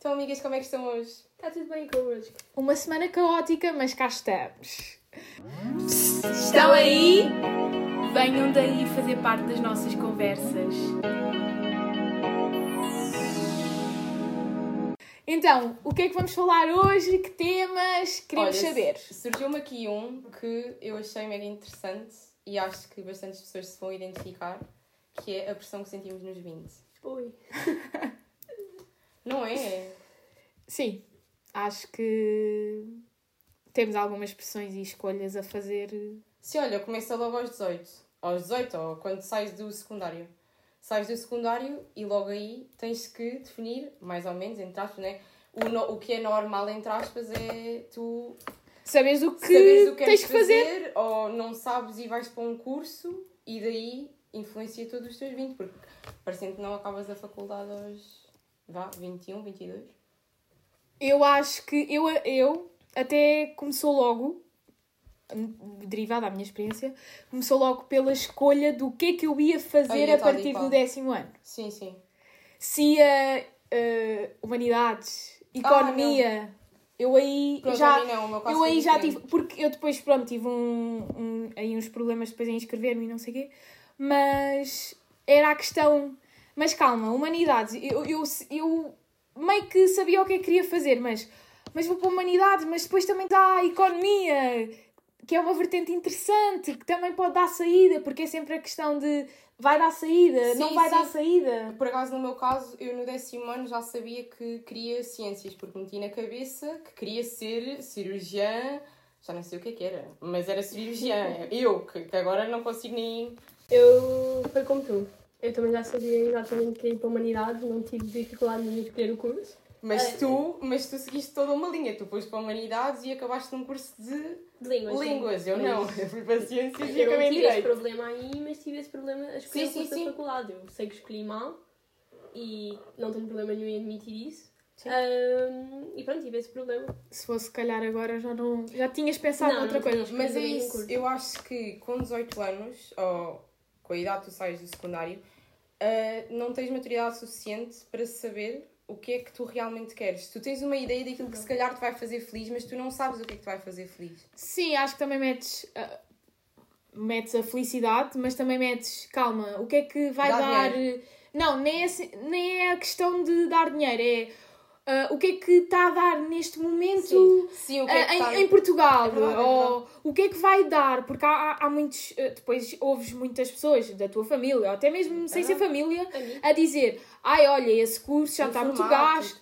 Então, amigas, como é que estão hoje? Está tudo bem convosco? Uma semana caótica, mas cá estamos. Estão aí? Venham daí fazer parte das nossas conversas. Então, o que é que vamos falar hoje? Que temas queremos Olha, saber? Surgiu-me aqui um que eu achei mega interessante e acho que bastantes pessoas se vão identificar, que é a pressão que sentimos nos 20. Oi. Não é? Sim, acho que temos algumas pressões e escolhas a fazer. Se olha, começa logo aos 18. Aos 18, ou quando sais do secundário. Sais do secundário e logo aí tens que definir, mais ou menos, entre aspas, né? O, no- o que é normal, entre aspas, é tu Sabes o que, saberes o que tens queres que fazer. ou não sabes e vais para um curso e daí influencia todos os teus 20, porque parecendo que não acabas a faculdade aos vá, 21, 22. Eu acho que eu, eu até começou logo, derivado da minha experiência, começou logo pela escolha do que é que eu ia fazer Aí, a partir do décimo ano. Sim, sim. Se ia eh, humanidades, economia, eu aí Pronto, já. a não, Eu aí já tive, porque eu depois, pronto, tive um, um- aí uns problemas depois em inscrever-me e não sei o quê, mas era a questão, mas calma, humanidades, eu, eu, eu meio que sabia o que é que queria fazer, mas, mas vou para humanidades, mas depois também dá a economia, que é uma vertente interessante, que também pode dar saída, porque é sempre a questão de vai dar saída, Sim, não vai sim. dar saída. Por acaso, no meu caso, eu no décimo ano já sabia que queria ciências, porque meti na cabeça que queria ser cirurgiã, já não sei o que é que era, mas era cirurgiã. Eu, que, que agora não consigo nem. Eu foi como tu. Eu também já sabia exatamente que ia para a humanidade, não tive dificuldade em escolher o curso. Mas É. tu, mas tu seguiste toda uma linha, tu foste para humanidades e acabaste num curso de De línguas. línguas. Eu não, eu fui para ciências e Eu acabei em tive esse problema aí, mas tive esse problema a escolher Sim, o curso sim, sim. da faculdade. Eu sei que escolhi mal e não tenho problema nenhum em admitir isso. Ahm, e pronto, tive esse problema. Se fosse se calhar agora já não. Já tinhas pensado Não, noutra não coisa. Mas é isso, eu acho que com 18 anos, ou com a idade que tu sais do secundário, ah, não tens maturidade suficiente para saber o que é que tu realmente queres. Tu tens uma ideia daquilo que se calhar te vai fazer feliz, mas tu não sabes o que é que te vai fazer feliz. Sim, acho que também metes, ah, metes a felicidade, mas também metes, calma, o que é que vai Dá dar. Não, nem é, assim- nem é a questão de dar dinheiro, é ah, o que é que está a dar neste momento. Sim, sim o que é que ah, está... em, em Portugal, É verdade, é ou o que é que vai dar, porque há, há, há muitos, ah, depois ouves muitas pessoas da tua família, ou até mesmo sem ser família, A mim. a dizer, ai olha, esse curso já está muito gasto,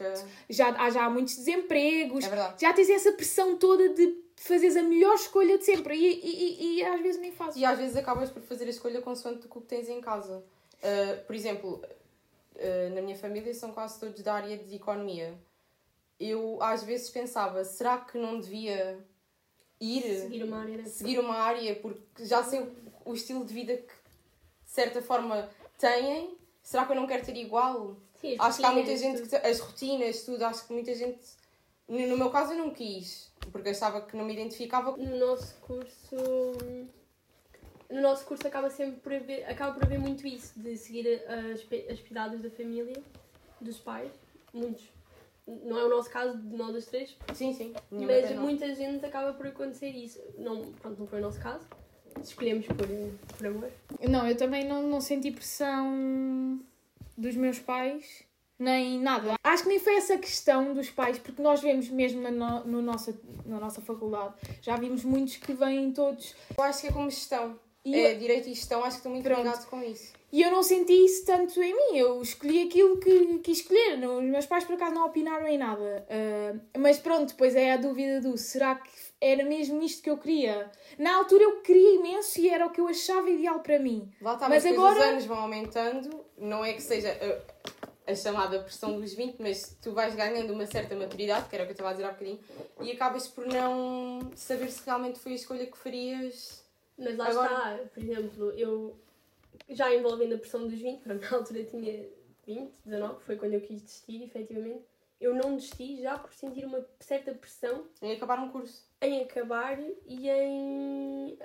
já, há, já há muitos desempregos, É já tens essa pressão toda de fazeres a melhor escolha de sempre e, e, e, e às vezes nem fazes. E às vezes acabas por fazer a escolha consoante o que tens em casa. Uh, por exemplo, uh, na minha família são quase todos da área de economia. Eu às vezes pensava, será que não devia ir Seguir uma área seguir uma área porque já sei o, o estilo de vida que de certa forma têm? Será que eu não quero ter igual? Sim, Acho que há muita gente tudo. que as rotinas, tudo, acho que muita gente no no meu caso eu não quis, porque achava que não me identificava No nosso curso. No nosso curso acaba sempre por haver, acaba por haver muito isso, de seguir as, as piadas da família, dos pais. Muitos. Não é o nosso caso de nós as três, Sim, sim. Mas tem não. muita gente acaba por acontecer isso. Não, pronto, não foi o nosso caso. Escolhemos por, por amor. Não, eu também não, não senti pressão dos meus pais, nem nada. Acho que nem foi essa questão dos pais, porque nós vemos mesmo na, no, no nossa, na nossa faculdade, já vimos muitos que vêm todos. Eu acho que é como gestão. É, direito e gestão, acho que estou muito Pronto. ligado com isso. E eu não senti isso tanto em mim, eu escolhi aquilo que quis escolher. Os meus pais, por acaso, não opinaram em nada. Ah, mas pronto, depois é a dúvida do será que era mesmo isto que eu queria? Na altura eu queria imenso e era o que eu achava ideal para mim. Lá está, Mas mas agora- os anos vão aumentando, não é que seja a, a chamada pressão dos 20, mas tu vais ganhando uma certa maturidade, que era o que eu estava a dizer há bocadinho, e acabas por não saber se realmente foi a escolha que farias. Mas lá Agora- está, por exemplo, eu já envolvendo a pressão dos 20, pronto, na altura tinha 20, 19, foi quando eu quis desistir, efetivamente. Eu não desisti já por sentir uma certa pressão Em acabar um curso. em acabar e em.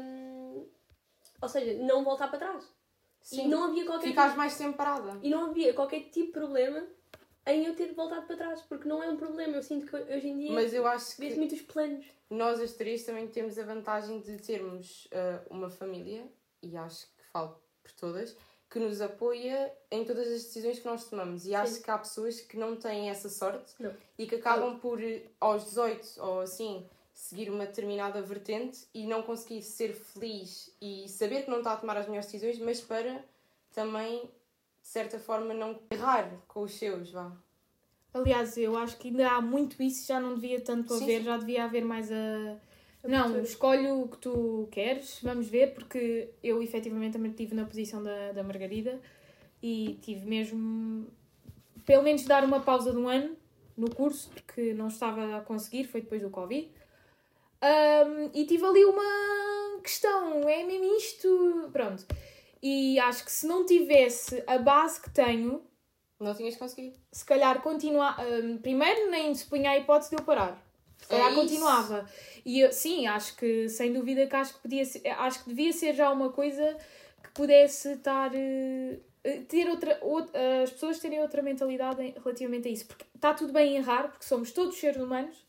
hum, ou seja, não voltar para trás. Sim. E não havia qualquer Ficares mais tempo parada. E não havia qualquer tipo de problema em eu ter voltado para trás, porque não é um problema. Eu sinto que hoje em dia Mas eu acho que muitos planos. nós as três também temos a vantagem de termos ah, uma família, e acho que falo por todas, que nos apoia em todas as decisões que nós tomamos. E acho Sim. que há pessoas que não têm essa sorte Não. e que acabam por, eh, aos 18 ou assim, seguir uma determinada vertente e não conseguir ser feliz e saber que não está a tomar as melhores decisões, mas para também, de certa forma, não errar com os seus, vá. Aliás, eu acho que ainda há muito isso, já não devia tanto Sim, haver, sim. já devia haver mais a. A Não, postura. escolhe o que tu queres, vamos ver, porque eu efetivamente também estive na posição da, da Margarida e tive mesmo, pelo menos, dar uma pausa de um ano no curso, porque não estava a conseguir, foi depois do Covid. Ahm, e tive ali uma questão, é mesmo isto? Pronto. E acho que se não tivesse a base que tenho, Não tinhas conseguido. se calhar continuar. hum, primeiro, nem se punha a hipótese de eu parar. Se calhar É continuava. E eu- sim, acho que sem dúvida que acho que podia ser, acho que devia ser já uma coisa que pudesse estar. eh, eh, ter outra, out- as pessoas terem outra mentalidade relativamente a isso. Porque está tudo bem errar, porque somos todos seres humanos.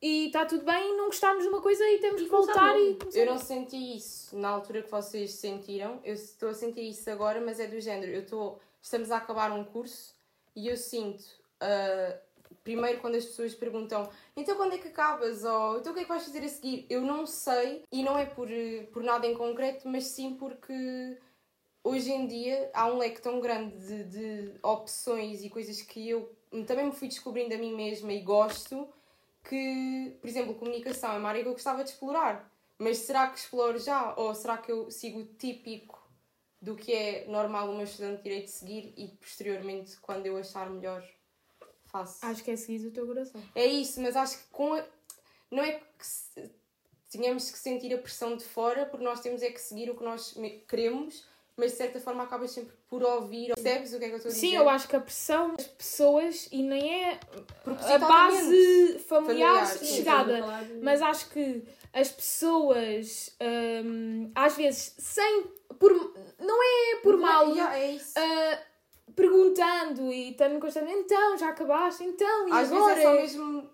E está tudo bem não gostarmos de uma coisa e temos E que começar voltar e Eu não senti isso na altura que vocês sentiram. Eu estou a sentir isso agora, mas é do género. Eu estou. Estamos a acabar um curso e eu sinto. ah, primeiro, quando as pessoas perguntam então quando é que acabas? Ou então o que é que vais fazer a seguir? Eu não sei e não é por, por nada em concreto, mas sim porque hoje em dia há um leque tão grande de, de opções e coisas que eu também me fui descobrindo a mim mesma e gosto que, por exemplo, comunicação é uma área que eu gostava de explorar. Mas será que exploro já? Ou será que eu sigo o típico do que é normal uma estudante de direito seguir e posteriormente, quando eu achar melhor, faço? Acho que é seguir o teu coração. É isso, mas acho que com a... não é que se- tenhamos que sentir a pressão de fora, porque nós temos é que seguir o que nós queremos, mas de certa forma acabas sempre por ouvir. Percebes o que é que eu estou a dizer? Sim, eu acho que a pressão das pessoas, e nem é a base familiar, Familiar, sim. chegada. De- Mas acho que as pessoas, hum, às vezes, sem. Por, não é por mal, Yeah, é isso. ah, perguntando e estando constantemente, então, já acabaste, então, e Às agora? vezes é só mesmo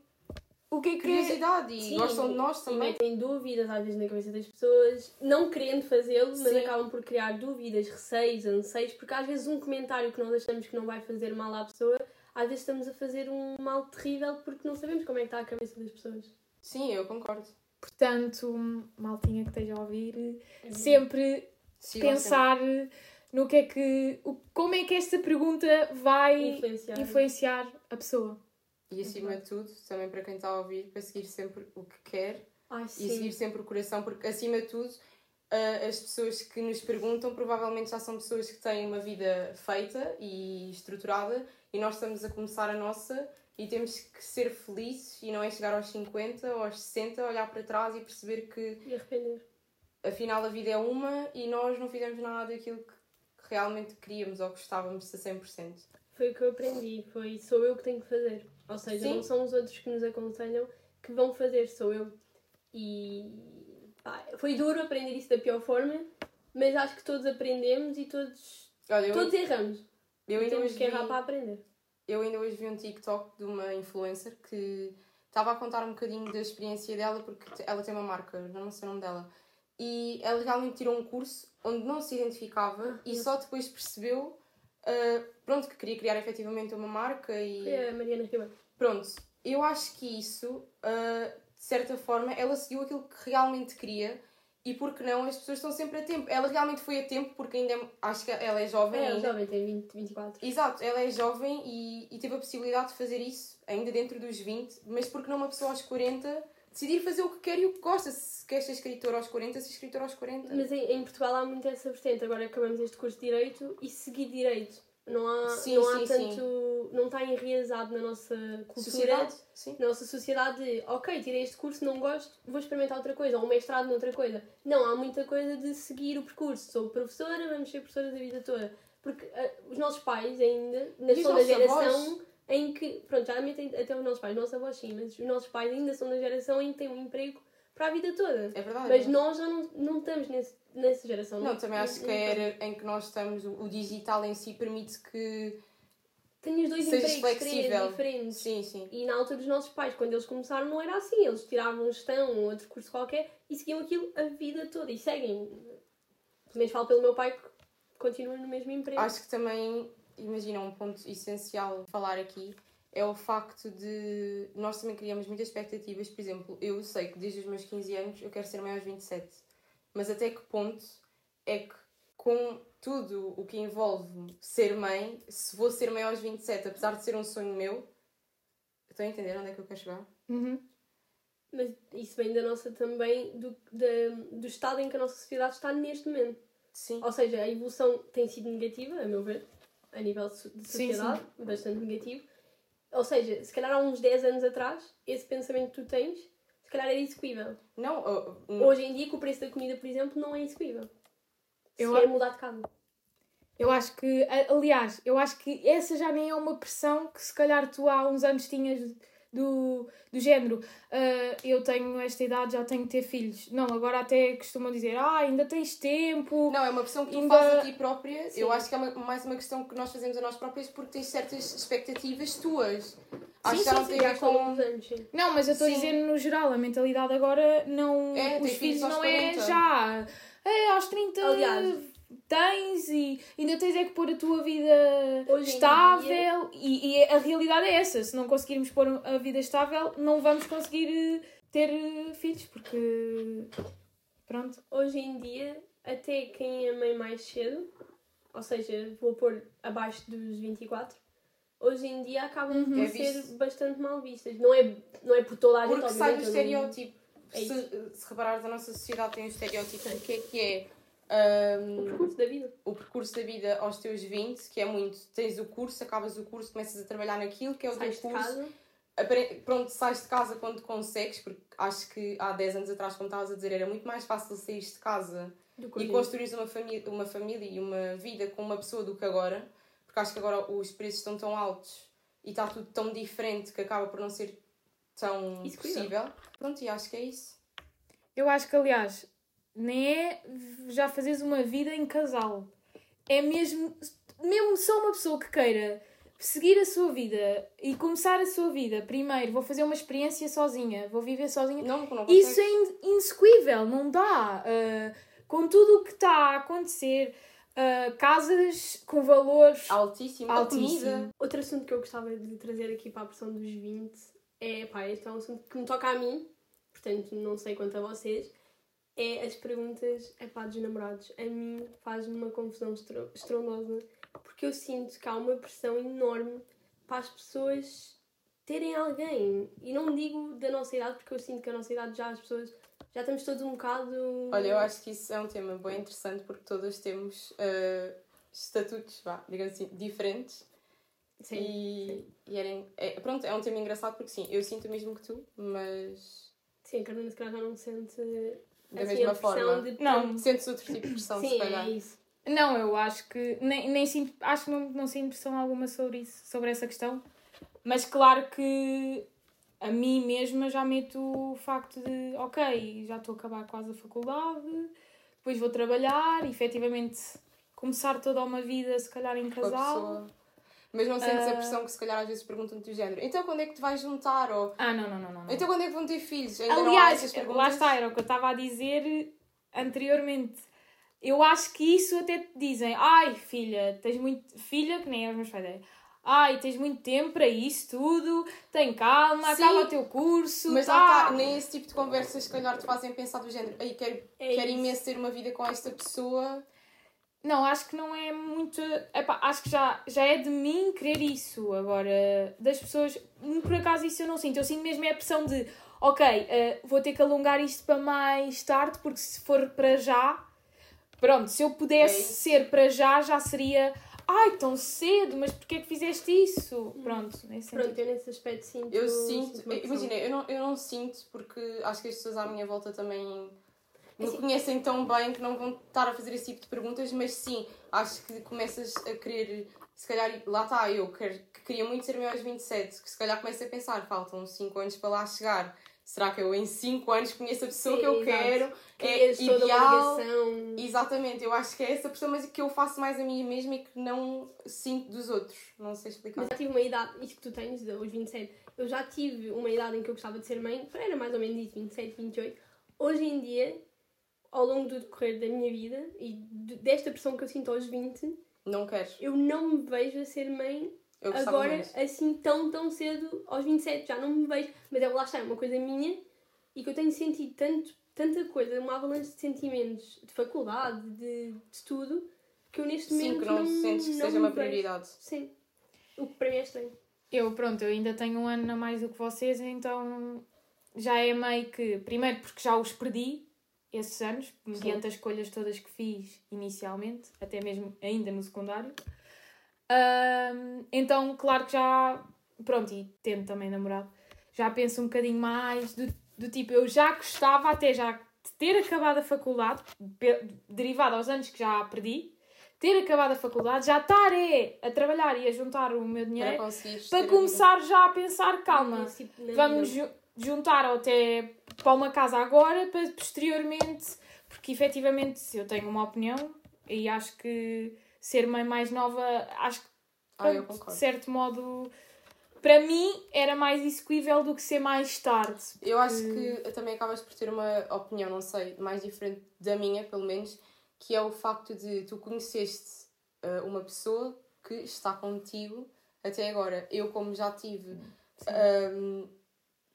O que é que é? curiosidade e Sim, gostam de nós E também. metem dúvidas às vezes na cabeça das pessoas, não querendo fazê-lo, mas Sim. acabam por criar dúvidas, receios, anseios, porque às vezes um comentário que nós achamos que não vai fazer mal à pessoa, às vezes estamos a fazer um mal terrível porque não sabemos como é que está a cabeça das pessoas. Sim, eu concordo. Portanto, maltinha que esteja a ouvir, sempre Sigam pensar no que é que. o- como é que esta pergunta vai Influenciar. influenciar a pessoa. E acima de tudo, também para quem está a ouvir, para seguir sempre o que quer Ai, e seguir sempre o coração, porque acima de tudo, as pessoas que nos perguntam provavelmente já são pessoas que têm uma vida feita e estruturada e nós estamos a começar a nossa e temos que ser felizes e não é chegar aos 50 ou aos 60, olhar para trás e perceber que E arrepender. afinal a vida é uma e nós não fizemos nada daquilo que realmente queríamos ou gostávamos a 100%. Foi o que eu aprendi, foi sou eu que tenho que fazer. Ou seja, Sim. não são os outros que nos aconselham que vão fazer, sou eu. E pá, foi duro aprender isso da pior forma, mas acho que todos aprendemos e todos, Olha, eu, todos erramos. eu ainda temos hoje que vi- errar para aprender. Eu ainda hoje vi um TikTok de uma influencer que estava a contar um bocadinho da experiência dela, porque ela tem uma marca, não sei o nome dela, e ela realmente tirou um curso onde não se identificava e só depois percebeu, ah, pronto, que queria criar efetivamente uma marca e... A Mariana Ribeiro. Pronto, eu acho que isso, ah, de certa forma, ela seguiu aquilo que realmente queria e porque não, as pessoas estão sempre a tempo. Ela realmente foi a tempo porque ainda é- acho que ela é jovem É, o ainda. jovem tem 20, 24. Exato, ela é jovem e, e teve a possibilidade de fazer isso ainda dentro dos 20, mas porque não uma pessoa aos 40 decidir fazer o que quer e o que gosta. Se quer ser escritor aos 40, ser escritor aos 40. Mas em, em Portugal há muito essa vertente. Agora acabamos este curso de Direito e seguir Direito. Não há, Sim, não há sim, tanto. Não está enraizado na nossa cultura. Sociedade? Sim. na nossa sociedade de, ok, tirei este curso, não gosto, vou experimentar outra coisa, ou um mestrado noutra coisa. Não, há muita coisa de seguir o percurso. Sou professora, vamos ser professora da vida toda. Porque ah, os nossos pais ainda, na nossos geração avós? Em que, pronto, já admitem até os nossos pais, nossos avós sim, mas os nossos pais ainda são da geração em que têm um emprego para a vida toda. É verdade. Mas nós já não, não estamos nesse, nessa geração. Não, também acho que não a estamos. era em que nós estamos, o, digital em si permite que tenhas dois empregos flexível. diferentes. Sim, sim. E na altura dos nossos pais, quando eles começaram, não era assim. Eles tiravam gestão ou outro curso qualquer e seguiam aquilo a vida toda. E seguem. Pelo menos falo pelo meu pai que continua no mesmo emprego. Acho que também, imagina, um ponto essencial de falar aqui é o facto de nós também criamos muitas expectativas. Por exemplo, eu sei que desde os meus 15 anos eu quero ser mãe aos 27. Mas até que ponto é que, com tudo o que envolve ser mãe, se vou ser mãe aos 27, apesar de ser um sonho meu, estão a entender onde é que eu quero chegar? Uhum. Mas isso vem da nossa também, do, da- do estado em que a nossa sociedade está neste momento. Sim. Ou seja, a evolução tem sido negativa, a meu ver, a nível de so- de Sim, sociedade, bastante negativo. Ou seja, se calhar há uns 10 anos atrás, esse pensamento que tu tens, se calhar era execuível. Não, oh, Hoje em dia, com o preço da comida, por exemplo, não é execuível. Se Eu quer a- mudar de casa. Eu acho que, aliás, eu acho que essa já nem é uma pressão que se calhar tu há uns anos tinhas do, do género. "Ah, eu tenho esta idade, já tenho que ter filhos. Não, agora até costumam dizer, ah, ainda tens tempo. Não, é uma pressão que tu Ainda- fazes a ti própria. Sim. Eu acho que é uma- mais uma questão que nós fazemos a nós próprias porque tens certas expectativas tuas. Acho que já não tem a ver com. sim. Não, mas eu estou a Sim. dizer no geral, a mentalidade agora não. É, os filhos filhos não é 40. já. É, aos 30 Aliás. Tens e ainda tens é que pôr a tua vida Hoje estável e, e a realidade é essa. Se não conseguirmos pôr a vida estável, não vamos conseguir eh, ter eh, filhos porque. Pronto. Hoje em dia, até quem é mãe mais cedo, ou seja, vou pôr abaixo dos 24, hoje em dia acabam por É ser bastante mal vistas. Não é, não é por toda a gente, Porque sai do estereótipo. É se, se reparares, a nossa sociedade tem um estereótipo do que é que é O hum, percurso da vida. o percurso da vida aos teus 20, que é muito. Tens o curso, acabas o curso, começas a trabalhar naquilo que é o Sais de teu curso. casa. Apare- Pronto, sais de casa quando consegues, porque acho que há 10 anos atrás, como estavas a dizer, era muito mais fácil sair de casa e construir uma família, uma família e uma vida com uma pessoa do que agora, porque acho que agora os preços estão tão altos e está tudo tão diferente que acaba por não ser tão Execuível. possível. Pronto, e acho que é isso. Eu acho que, aliás, nem é já fazeres uma vida em casal. É mesmo, mesmo só uma pessoa que queira seguir a sua vida e começar a sua vida. Primeiro, vou fazer uma experiência sozinha, vou viver sozinha. Não, não Isso é in- não dá. Ah, com tudo o que está a acontecer, ah, casas com valores. altíssimo. Altíssimo. Outro assunto que eu gostava de trazer aqui para a pressão dos 20 é, pá, este é um assunto que me toca a mim, portanto não sei quanto a vocês, é as perguntas é pá, dos namorados. A mim faz-me uma confusão estro- estrondosa, porque eu sinto que há uma pressão enorme para as pessoas terem alguém. E não digo da nossa idade, porque eu sinto que a nossa idade já as pessoas já estamos todos um bocado. Olha, eu acho que isso é um tema bem interessante porque todas temos ah, estatutos, vá, digamos assim, diferentes. Sim. E, e era, é, pronto, é um tema engraçado porque sim, eu sinto o mesmo que tu, mas Sim, a Carolina se calhar já não sente Da assim, mesma forma. de Não. sentes outro tipo de pressão, se Sim, calhar. é isso. Não, eu acho que nem, nem sinto, acho que não, não sinto pressão alguma sobre isso, sobre essa questão. Mas claro que a mim mesma já meto o facto de, ok, já estou a acabar quase a faculdade, depois vou trabalhar, efetivamente começar toda uma vida, se calhar em com a casal. Mas não sentes a Ah. pressão que se calhar às vezes perguntam-te do género então quando é que te vais juntar? Ou Ah, não, não, não, não. então quando é que vão ter filhos? Ainda Aliás, lá está, era o que eu estava a dizer anteriormente. Eu acho que isso até te dizem, ai filha, tens muito. Filha, que nem é os meus pais, é, ai, tens muito tempo para isso tudo, tem calma, Sim, acaba o teu curso. Mas tá. lá está, nem esse tipo de conversas se calhar te fazem pensar do género Ei, quero, É quero imenso ter uma vida com esta pessoa. Não, acho que não é muito. Epá, acho que já, já é de mim querer isso. Agora, das pessoas, hum, por acaso isso eu não sinto. Eu sinto mesmo é a pressão de, ok, eh, vou ter que alongar isto para mais tarde, porque se for para já, pronto, se eu É pudesse isso. ser para já, já seria, ai, tão cedo, mas porquê é que fizeste isso? Pronto, nesse sentido. Pronto, eu nesse aspecto sinto. Eu sinto, pressão. imagina, eu não, eu não sinto porque acho que as pessoas à minha volta também me Assim- conhecem tão bem que não vão estar a fazer esse tipo de perguntas, mas sim, acho que começas a querer, se calhar, lá está, eu quero, que queria muito ser meu aos 27, que se calhar começo a pensar, faltam 5 anos para lá chegar será que eu em 5 anos conheço a pessoa Sim, que eu exato. quero? É Crias toda uma ideal. Exatamente, eu acho que é essa pessoa, mas que eu faço mais a mim mesma e que não sinto dos outros. Não sei explicar. Mas já tive uma idade, isto que tu tens, de- os 27, eu já tive uma idade em que eu gostava de ser mãe, era mais ou menos isso, 27, 28. Hoje em dia, ao longo do decorrer da minha vida e de- desta pressão que eu sinto aos 20, Não queres. eu não me vejo a ser mãe agora mais. assim tão, tão cedo, aos 27, já não me vejo. Mas é, lá está, é uma coisa minha e que eu tenho sentido tanto, tanta coisa, uma avalanche de sentimentos, de faculdade, de, de tudo, que eu neste Sim, momento que não, sentes que não seja uma vejo. prioridade. Sim. O que para mim é estranho. Eu, pronto, eu ainda tenho um ano a mais do que vocês, então já é meio que. Primeiro, porque já os perdi esses anos, mediante as escolhas todas que fiz inicialmente, até mesmo ainda no secundário. Então, claro que já. Pronto, e tendo também namorado, já penso um bocadinho mais do, do tipo, eu já gostava até já de ter acabado a faculdade, derivado aos anos que já perdi, ter acabado a faculdade, já estar é, a trabalhar e a juntar o meu dinheiro Para conseguires para começar já a pensar, calma, tipo vamos vida. ju- juntar até para uma casa agora, para posteriormente, porque efetivamente eu tenho uma opinião e acho que ser mãe mais nova, acho que Ah, de certo modo, para mim era mais execuível do que ser mais tarde. Eu acho que também acabas por ter uma opinião, não sei, mais diferente da minha, pelo menos, que é o facto de tu conheceste uh, uma pessoa que está contigo até agora. Eu, como já tive, um,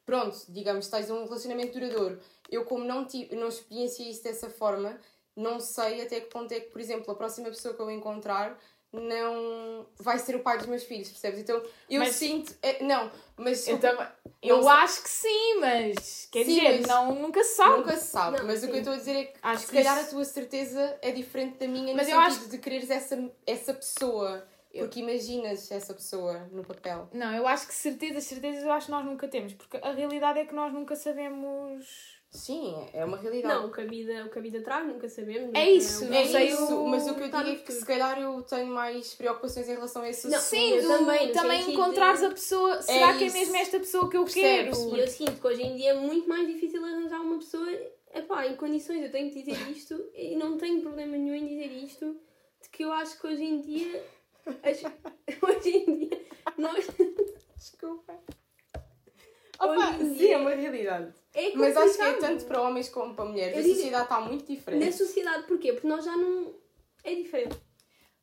pronto, digamos, tens um relacionamento duradouro. Eu, como não, tive, não experienciei isso dessa forma, não sei até que ponto é que, por exemplo, a próxima pessoa que eu encontrar não vai ser o pai dos meus filhos, percebes? Então eu Mas- sinto. é, não, mas Eu, também, eu sei. acho que sim, mas quer Sim, dizer, mas não, nunca se sabe. Nunca se sabe, Não, mas o que sim. eu estou a dizer é que Acho se que calhar isso- a tua certeza é diferente da minha Mas no eu sentido acho- de quereres essa, essa pessoa. Porque imaginas essa pessoa no papel. Não, eu acho que certezas, certezas eu acho que nós nunca temos, porque a realidade é que nós nunca sabemos. Sim, é uma realidade. Não, o que, a vida, o que a vida traz, nunca sabemos. É nunca- isso, não não é sei isso, o- mas o que eu digo é que se calhar eu tenho mais preocupações em relação a esse Não, assunto. Sim, eu do- também, também encontrares de- a pessoa. Será que é mesmo esta pessoa que eu Percebes? quero? E eu sinto que hoje em dia é muito mais difícil arranjar uma pessoa epá, em condições. Eu tenho que dizer isto e não tenho problema nenhum em dizer isto. De que eu acho que hoje em dia. As- hoje em dia. Nós. Desculpa. Hoje Opa, em sim, dia- é uma realidade. É Mas acho que é tanto para homens como para mulheres. Eu a digo- sociedade está muito Na diferente. sociedade, porquê? Porque nós já não. É diferente.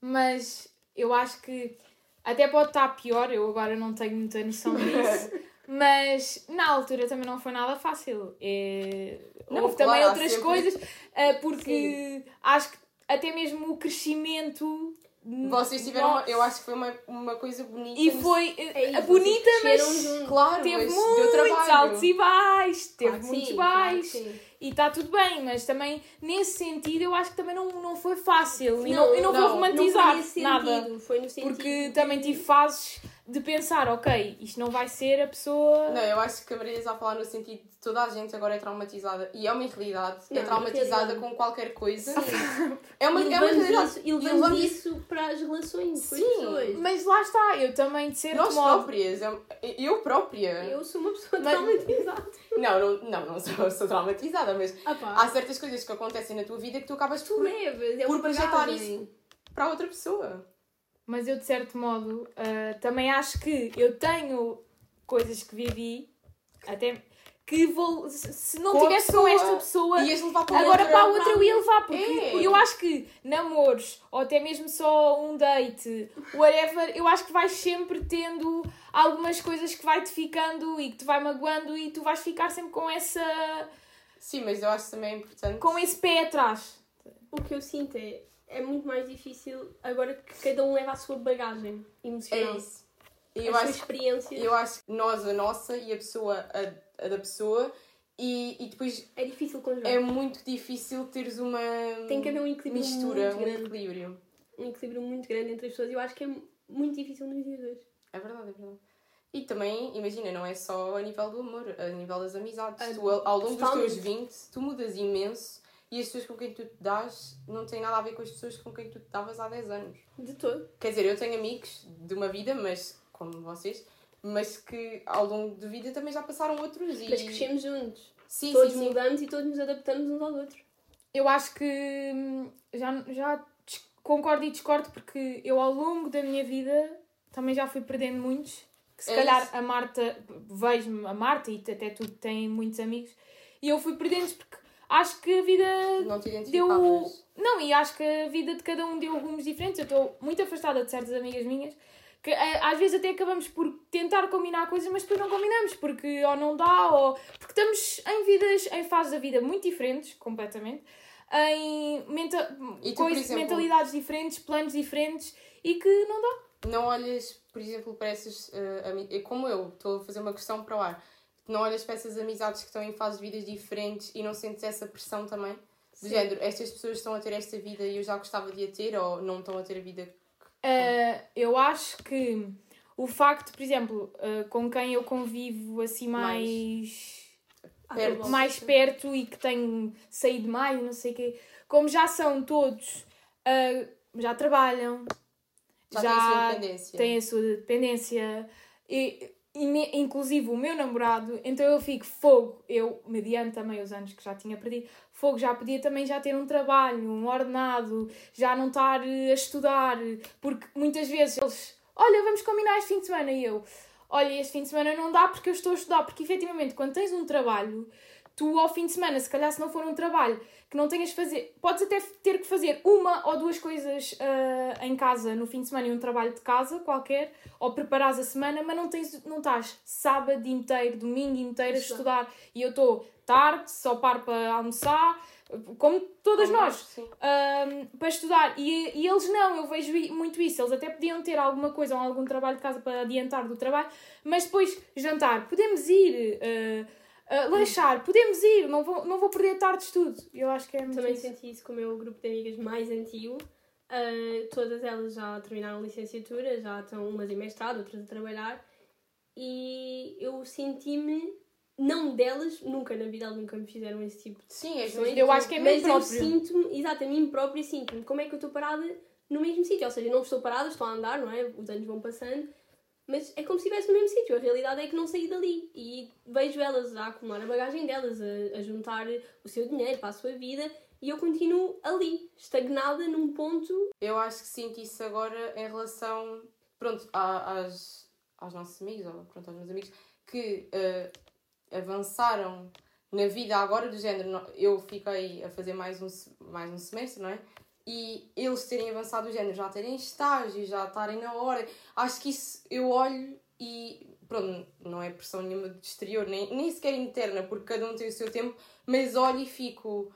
Mas eu acho que até pode estar pior, eu agora não tenho muita noção disso. Mas na altura também não foi nada fácil. É... Não, Houve claro, também outras sempre- coisas, ah, porque acho que até mesmo o crescimento. Vocês tiveram uma, Eu acho que foi uma, uma coisa bonita. E foi É a isso, bonita, mas. Claro, teve muitos altos e baixos, teve Claro muitos sim, claro baixos. sim. E está tudo bem, mas também nesse sentido eu acho que também não, não foi fácil. e Não, não, e não, não, vou romantizar não foi nada. sentido, Foi no sentido Porque de- também tive fases de pensar, ok, isto não vai ser a pessoa. Não, eu acho que a Maria está a falar no sentido de toda a gente agora é traumatizada. E é uma realidade. Não, é é traumatizada com qualquer coisa. Sim. É uma, e é uma realidade. isso, e levamos levamos- isso para as relações com as Sim. pessoas. Mas lá está, eu também, de certo Nós modo. próprias. Eu, eu própria. Eu sou uma pessoa Mas- traumatizada. Não, não, não, não sou, sou traumatizada, mas Ah há certas coisas que acontecem na tua vida que tu acabas tu por leves, é por projetar bagagem. para outra pessoa. Mas eu, de certo modo, ah, também acho que eu tenho coisas que vivi, até que vou. Se não Com tivesse com pessoa. esta pessoa. Ias levar para Agora outra. para a outra eu ia levar, porque É. eu acho que namoros, ou até mesmo só um date, whatever, eu acho que vais sempre tendo algumas coisas que vai-te ficando e que te vai magoando e tu vais ficar sempre com essa. Sim, mas eu acho também importante. com esse pé atrás. O que eu sinto é, é muito mais difícil agora que cada um leva a sua bagagem emocional. É isso. A eu acho experiência. Eu acho que nós, a nossa e a pessoa, a, a da pessoa, e, e depois É difícil conjugar. é muito difícil teres uma Tem que haver um equilíbrio mistura, muito um grande. equilíbrio. Um equilíbrio muito grande entre as pessoas. Eu acho que é muito difícil nos dias de hoje. É verdade, é verdade. E também, imagina, não é só a nível do amor, a nível das amizades. Ah, tu, ao longo dos teus totalmente. 20, tu mudas imenso e as pessoas com quem tu te dás não têm nada a ver com as pessoas com quem tu te davas há 10 anos. De todo. Quer dizer, eu tenho amigos de uma vida, mas como vocês, mas que ao longo da vida também já passaram outros e... Mas crescemos juntos. Sim, todos sim, sim. mudamos e todos nos adaptamos uns aos outros. Eu acho que hum, já, já concordo e discordo porque eu ao longo da minha vida também já fui perdendo muitos. Que se É calhar isso. a Marta, vejo-me a Marta e até tu tem muitos amigos, e eu fui perdendo porque acho que a vida Não deu. Não, e acho que a vida de cada um deu rumos diferentes. Eu estou muito afastada de certas amigas minhas que eh, às vezes até acabamos por tentar combinar coisas, mas depois não combinamos porque ou não dá, ou porque estamos em vidas, em fases da vida muito diferentes, completamente, em menta... Tu, coisas, exemplo- mentalidades diferentes, planos diferentes e que não dá. Não olhas, por exemplo, para essas uh, como eu, estou a fazer uma questão para o ar, não olhas para essas amizades que estão em fases de vidas diferentes e não sentes essa pressão também? Do Sim. género, estas pessoas estão a ter esta vida e eu já gostava de a ter ou não estão a ter a vida Uh, eu acho que o facto, por exemplo, uh, com quem eu convivo assim mais Perto. mais perto e que tenho saído mais, não sei o quê, como já são todos, ah, já trabalham, já, já têm a sua independência. têm a sua dependência, e, inclusive o meu namorado, então eu fico fogo, eu, mediante também os anos que já tinha perdido, fogo, já podia também já ter um trabalho, um ordenado, já não estar eh, a estudar, porque muitas vezes eles, olha, vamos combinar este fim de semana, e eu, olha, este fim de semana não dá porque eu estou a estudar, porque efetivamente quando tens um trabalho, tu ao fim de semana, se calhar se não for um trabalho que não tenhas de fazer, podes até ter que fazer uma ou duas coisas ah, em casa no fim de semana e um trabalho de casa qualquer, ou preparares a semana, mas não, tens, não estás sábado inteiro, domingo inteiro a Estudar. E eu estou tarde, só paro para almoçar, como todas Como nós ahm, para estudar. E, e eles não, eu vejo muito isso. Eles até podiam ter alguma coisa ou algum trabalho de casa para adiantar do trabalho, mas depois jantar, podemos ir, ah, ah, lanchar, podemos ir, não vou, não vou perder tarde de estudo. Eu acho que é muito Também isso. senti isso com o meu grupo de amigas mais antigo. Ah, todas elas já terminaram a licenciatura, já estão umas em mestrado, outras a trabalhar. E eu senti-me, não delas, nunca na vida elas nunca me fizeram esse tipo de Sim, Eu acho que é mim Mas eu próprio. sinto-me, exato, a mim própria sinto-me como é que eu estou parada no mesmo sítio. Ou seja, não estou parada, estou a andar, não é? Os anos vão passando, mas é como se estivesse no mesmo sítio. A realidade é que não saí dali. E vejo elas a acumular a bagagem delas, a, a juntar o seu dinheiro para a sua vida, e eu continuo ali, estagnada num ponto. Eu acho que sinto isso agora em relação, pronto, a- às, aos nossos amigos, ou pronto, aos meus amigos, que eh, avançaram na vida agora do género. Eu fiquei a fazer mais um, mais um semestre, não é? E eles terem avançado do género, já terem estágio, já estarem na hora. Acho que isso eu olho e, pronto, não é pressão nenhuma de exterior, nem, nem sequer interna, porque cada um tem o seu tempo, mas olho e fico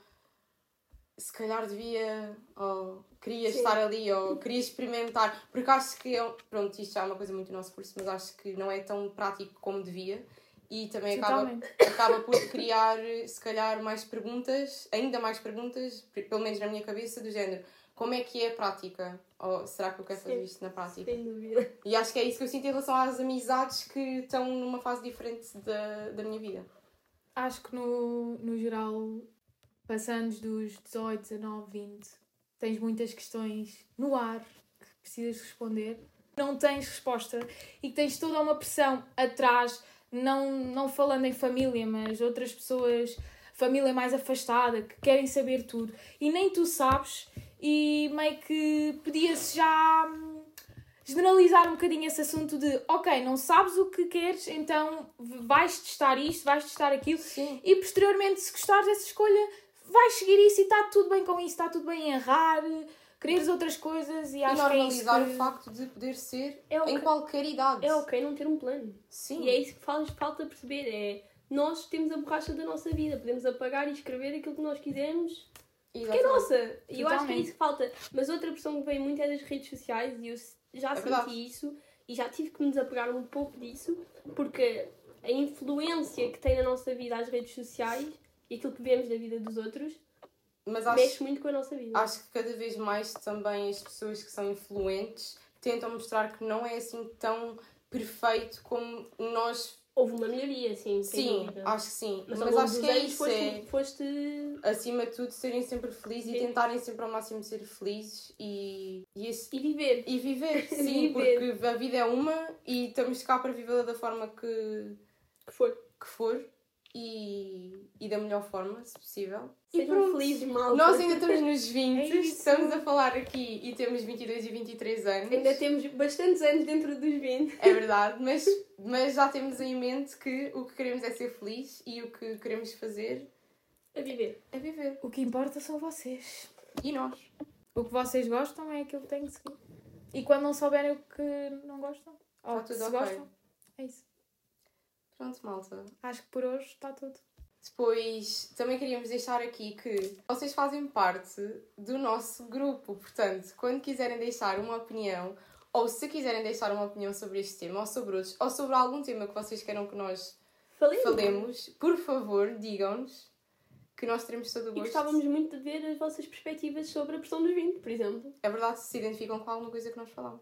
se calhar devia, ou queria Sim. estar ali, ou queria experimentar, porque acho que, é um- pronto, isto já é uma coisa muito do nosso curso, mas acho que não é tão prático como devia e também acaba, acaba por criar, se calhar, mais perguntas, ainda mais perguntas, pe- pelo menos na minha cabeça, do género, como é que é a prática? Ou será que eu quero fazer Sim. isto na prática? Sem dúvida. E acho que é isso que eu sinto em relação às amizades que estão numa fase diferente da, da minha vida. Acho que no, no geral, passando dos 18, 19, 20, tens muitas questões no ar que precisas responder, não tens resposta e que tens toda uma pressão atrás, não, não falando em família, mas outras pessoas, família mais afastada, que querem saber tudo e nem tu sabes, e meio que podia-se já hum, generalizar um bocadinho esse assunto de ok, não sabes o que queres, então vais testar isto, vais testar aquilo Sim. e posteriormente, se gostares dessa escolha, vais seguir isso e está tudo bem com isso, está tudo bem em errar, quereres outras coisas e E acho que é normalizar que... o facto de poder ser É ok. em qualquer idade. É ok não ter um plano. Sim. E é isso que faz falta perceber. É nós temos a borracha da nossa vida, podemos apagar e escrever aquilo que nós quisermos, que é Exatamente. nossa. E eu acho que é isso que falta. Mas outra pressão que vem muito é das redes sociais e eu já É senti verdade. isso e já tive que me desapegar um pouco disso, porque a influência que tem na nossa vida as redes sociais e aquilo que vemos da vida dos outros Mas acho, mexe muito com a nossa vida. acho que cada vez mais também as pessoas que são influentes tentam mostrar que não é assim tão perfeito como nós. Houve uma melhoria, sim. Sim, acho que sim. Mas, Mas, acho que é isso. foste, É... foste acima de tudo, serem sempre felizes e Sim. tentarem sempre ao máximo ser felizes e, e, esse- E viver. e viver. Sim, Viver. porque a vida é uma e estamos cá para vivê-la da forma que, Que for. que for e, e da melhor forma, se possível. E Sejam felizes, malta. Nós ainda estamos nos 20, É estamos a falar aqui e temos 22 e 23 anos. Ainda temos bastantes anos dentro dos 20. É verdade, mas, mas já temos em mente que o que queremos é ser feliz e o que queremos fazer A viver. é viver. O que importa são vocês. E nós. O que vocês gostam é aquilo que têm que seguir. E quando não souberem o que não gostam, ou Está que tudo se ok. gostam, é isso. Pronto, malta. Acho que por hoje está tudo. Depois, também queríamos deixar aqui que vocês fazem parte do nosso grupo. Portanto, quando quiserem deixar uma opinião, ou se quiserem deixar uma opinião sobre este tema, ou sobre outros, ou sobre algum tema que vocês queiram que nós Falemos. falemos, por favor, digam-nos que nós teremos todo o E gosto. gostávamos muito de ver as vossas perspectivas sobre a questão dos 20, por exemplo. É verdade, se se identificam com alguma coisa que nós falamos.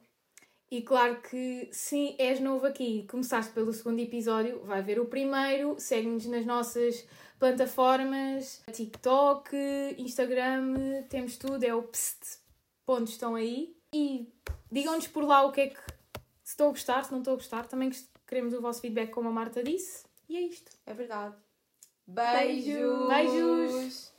E claro que se és novo aqui e começaste pelo segundo episódio, vai ver o primeiro, segue-nos nas nossas plataformas, TikTok, Instagram, temos tudo, é o pst, pontos estão aí. E digam-nos por lá o que é que se estão a gostar, se não estão a gostar, também queremos o vosso feedback como a Marta disse. E é isto. É verdade. Beijo! Beijo. Beijo!